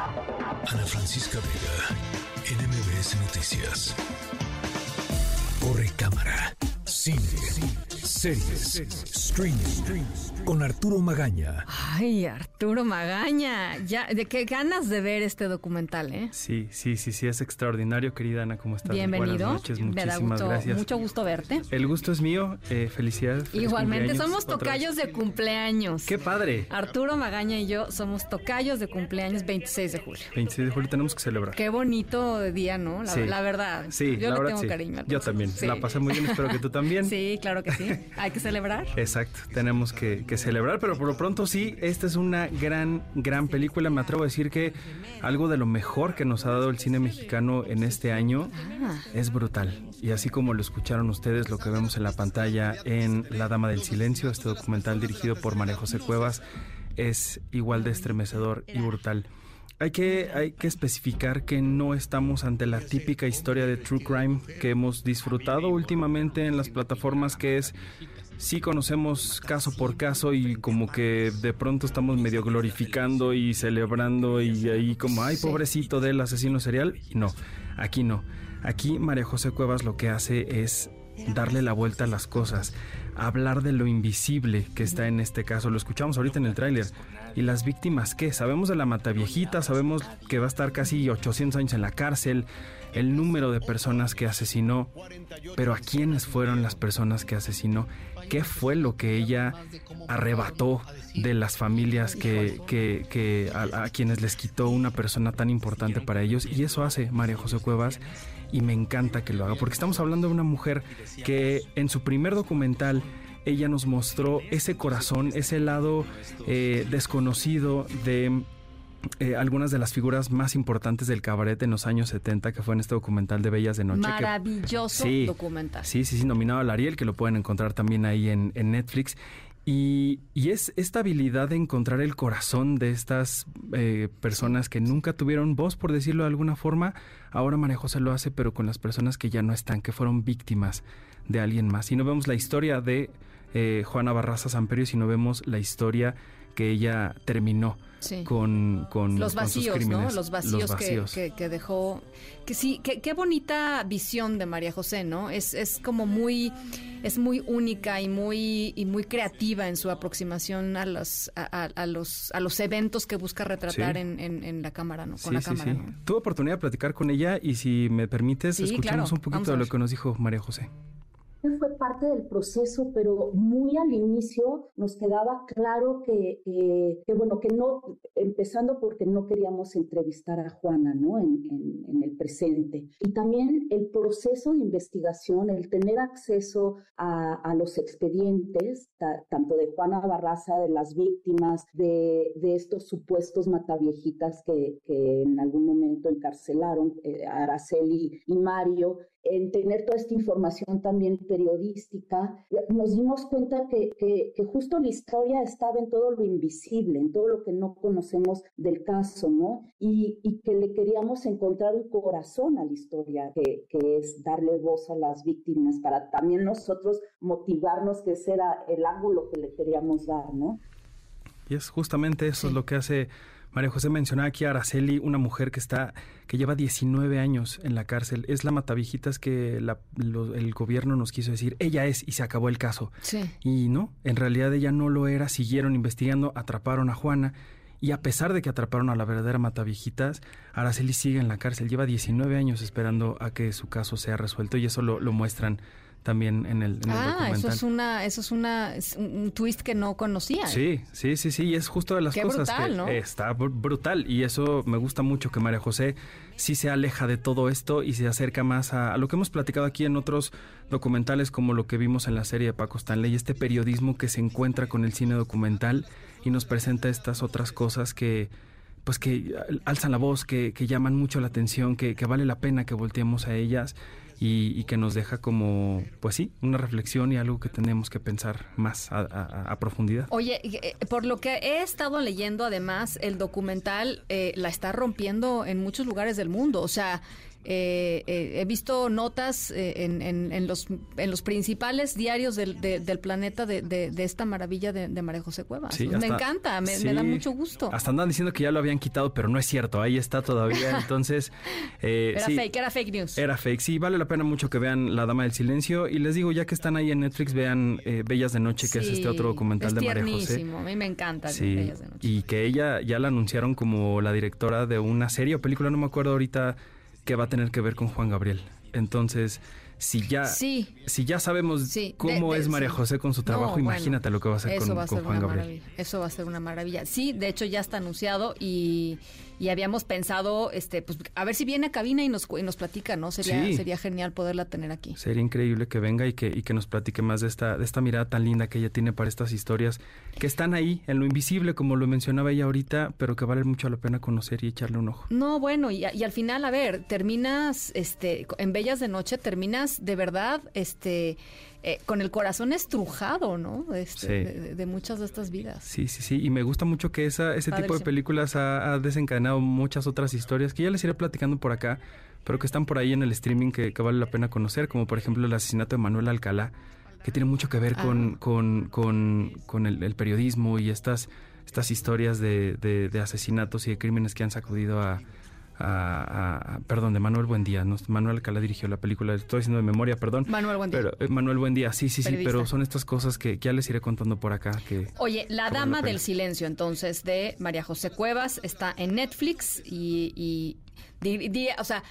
Ana Francisca Vega, NMBS Noticias. Corre cámara. Cine. Series. Streaming. Con Arturo Magaña. Ay, Arturo Magaña. Ya, de qué ganas de ver este documental, ¿eh? Sí, sí, sí, sí, es extraordinario, querida Ana, ¿cómo estás? Bienvenido. Buenas noches, Me da muchísimas gusto- gracias. mucho gusto verte. El gusto es mío, eh, felicidades. feliz Igualmente, somos tocayos de cumpleaños. ¡Qué padre! Arturo Magaña y yo somos tocayos de cumpleaños 26 de julio. 26 de julio tenemos que celebrar. Qué bonito día, ¿no? La, Sí. la verdad. Sí, yo la le verdad tengo sí. cariño. Yo también. Sí. La pasé muy bien, espero que tú también. Sí, claro que sí. Hay que celebrar. Exacto, tenemos que, que celebrar, pero por lo pronto sí, esta es una gran, gran película. Me atrevo a decir que algo de lo mejor que nos ha dado el cine mexicano en este año Ah. es brutal. Y así como lo escucharon ustedes, lo que vemos en la pantalla en La Dama del Silencio, este documental dirigido por María José Cuevas, es igual de estremecedor y brutal. Hay que, hay que especificar que no estamos ante la típica historia de true crime que hemos disfrutado últimamente en las plataformas, que es sí conocemos caso por caso y como que de pronto estamos medio glorificando y celebrando y ahí como, ay, pobrecito del asesino serial. No, aquí no. Aquí María José Cuevas lo que hace es darle la vuelta a las cosas, hablar de lo invisible que está en este caso. Lo escuchamos ahorita en el tráiler. ¿Y las víctimas qué? Sabemos de la mataviejita, sabemos que va a estar casi 800 años en la cárcel, el número de personas que asesinó, pero ¿a quiénes fueron las personas que asesinó? ¿Qué fue lo que ella arrebató de las familias que, que, que a, a quienes les quitó una persona tan importante para ellos? Y eso hace María José Cuevas y me encanta que lo haga, porque estamos hablando de una mujer que en su primer documental ella nos mostró ese corazón, ese lado eh, desconocido de eh, algunas de las figuras más importantes del cabaret en los años 70, que fue en este documental de Bellas de Noche. que- Maravilloso Sí, documental. Sí, sí, sí, nominado al Ariel, que lo pueden encontrar también ahí en, en Netflix. Y, y es esta habilidad de encontrar el corazón de estas eh, personas que nunca tuvieron voz, por decirlo de alguna forma. Ahora María José lo hace, pero con las personas que ya no están, que fueron víctimas de alguien más. Y no vemos la historia de eh, Juana Barraza Samperio, sino vemos la historia que ella terminó Sí. con, con los con sus vacíos, ¿no? crímenes. Los vacíos, que- vacíos. Que, que dejó. Que sí, que- qué bonita visión de María José, ¿no? Es, es como muy, es muy única y muy, y muy creativa en su aproximación a los, a, los, a los eventos que busca retratar Sí. en, en- en la cámara, ¿no? Con Sí, la cámara. ¿no? Tuve oportunidad de platicar con ella y si me permites, escuchamos claro. un poquito de lo que nos dijo María José. Fue parte del proceso, pero muy al inicio nos quedaba claro que, que, bueno, que no, empezando porque no queríamos entrevistar a Juana, ¿no? En, el presente. Y también el proceso de investigación, el tener acceso a, los expedientes, ta, tanto de Juana Barraza, de las víctimas, de, estos supuestos mataviejitas que, que en algún momento encarcelaron, eh, Araceli y Mario, en tener toda esta información también periodística, nos dimos cuenta que, que, que, justo la historia estaba en todo lo invisible, en todo lo que no conocemos del caso, ¿no? Y, y que le queríamos encontrar un corazón a la historia, que, que, es darle voz a las víctimas, para también nosotros motivarnos, que ese era el ángulo que le queríamos dar, ¿no? Y es justamente eso sí. es lo que hace María José mencionaba aquí a Araceli, una mujer que está, que lleva 19 años en la cárcel. Es la matavijitas que la, lo, el gobierno nos quiso decir. Ella es y se acabó el caso. Sí. Y no, en realidad ella no lo era. Siguieron investigando, atraparon a Juana. Y a pesar de que atraparon a la verdadera matavijitas, Araceli sigue en la cárcel. Lleva 19 años esperando a que su caso sea resuelto y eso lo, lo muestran también en el, en el ah, documental. eso es una, eso es una es un twist que no conocía. Sí, sí, sí, sí, y es justo de las Qué cosas brutal, que ¿no? está br brutal y eso me gusta mucho que María José sí se aleja de todo esto y se acerca más a, a, lo que hemos platicado aquí en otros documentales como lo que vimos en la serie de Paco Stanley, este periodismo que se encuentra con el cine documental y nos presenta estas otras cosas que pues que alzan la voz, que, que llaman mucho la atención, que, que, vale la pena que volteemos a ellas y, y, que nos deja como, pues sí, una reflexión y algo que tenemos que pensar más a, profundidad. Oye, eh, por lo que he estado leyendo, además, el documental eh, la está rompiendo en muchos lugares del mundo. O sea, eh, eh, he visto notas eh, en, en, los, en los principales diarios del, del planeta de, de, esta maravilla de, María José Cuevas. me encanta, me, da mucho gusto. Hasta andan diciendo que ya lo habían quitado, pero no es cierto, ahí está todavía. Entonces, era fake, era fake news. Era fake, sí, vale la pena mucho que vean La Dama del Silencio. Y les digo, ya que están ahí en Netflix, vean Bellas de Noche, que es este otro documental de María José. A mí me encanta Bellas de Noche. Y que ella ya la anunciaron como la directora de una serie o película, no me acuerdo ahorita que va a tener que ver con Juan Gabriel. Entonces, si ya, si ya sabemos cómo es María José con su trabajo, imagínate lo que va a hacer con, Juan Gabriel. Eso va a ser una maravilla. Sí, de hecho ya está anunciado y y habíamos pensado, este, pues, a ver si viene a cabina y nos, y nos platica, ¿no? Sería, sería genial poderla tener aquí. Sería increíble que venga y que, y que nos platique más de esta, de esta mirada tan linda que ella tiene para estas historias que están ahí, en lo invisible, como lo mencionaba ella ahorita, pero que vale mucho la pena conocer y echarle un ojo. No, bueno, y, y al final, a ver, terminas, este, en Bellas de Noche, terminas de verdad, este, eh, con el corazón estrujado, ¿no? Este, de, muchas de estas vidas. Sí, sí, sí. Y me gusta mucho que esa, ese tipo de películas ha, desencadenado muchas otras historias que ya les iré platicando por acá, pero que están por ahí en el streaming que, vale la pena conocer, como por ejemplo el asesinato de Manuel Alcalá, que tiene mucho que ver con, ah. con, el, periodismo y estas, estas historias de, de asesinatos y de crímenes que han sacudido a perdón, de Manuel Buendía. ¿no? Manuel Alcalá dirigió la película, estoy diciendo de memoria, perdón. Manuel Buendía. Pero, eh, Manuel Buendía, sí, sí, sí, pero son estas cosas que, ya les iré contando por acá. Que, Oye, La Dama del Silencio, entonces, de María José Cuevas, está en Netflix y, y o sea,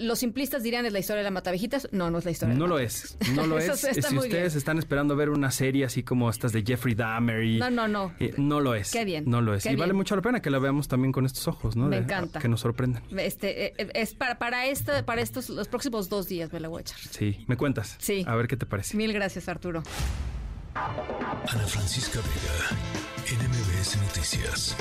los simplistas dirían es la historia de la Matavejitas. No, no es la historia. No lo es. No lo es. si ustedes están esperando ver una serie así como estas de Jeffrey Dahmer y... No, no, no. no lo es. Qué bien. No lo es. y vale mucho la pena que la veamos también con estos ojos, ¿no? Me encanta. Que nos sorprendan. Este, eh, es para, para, esta, para estos, los próximos dos días me la voy a echar. Sí, me cuentas. Sí. A ver qué te parece. Mil gracias, Arturo. Ana Francisca Vega, NMBS Noticias.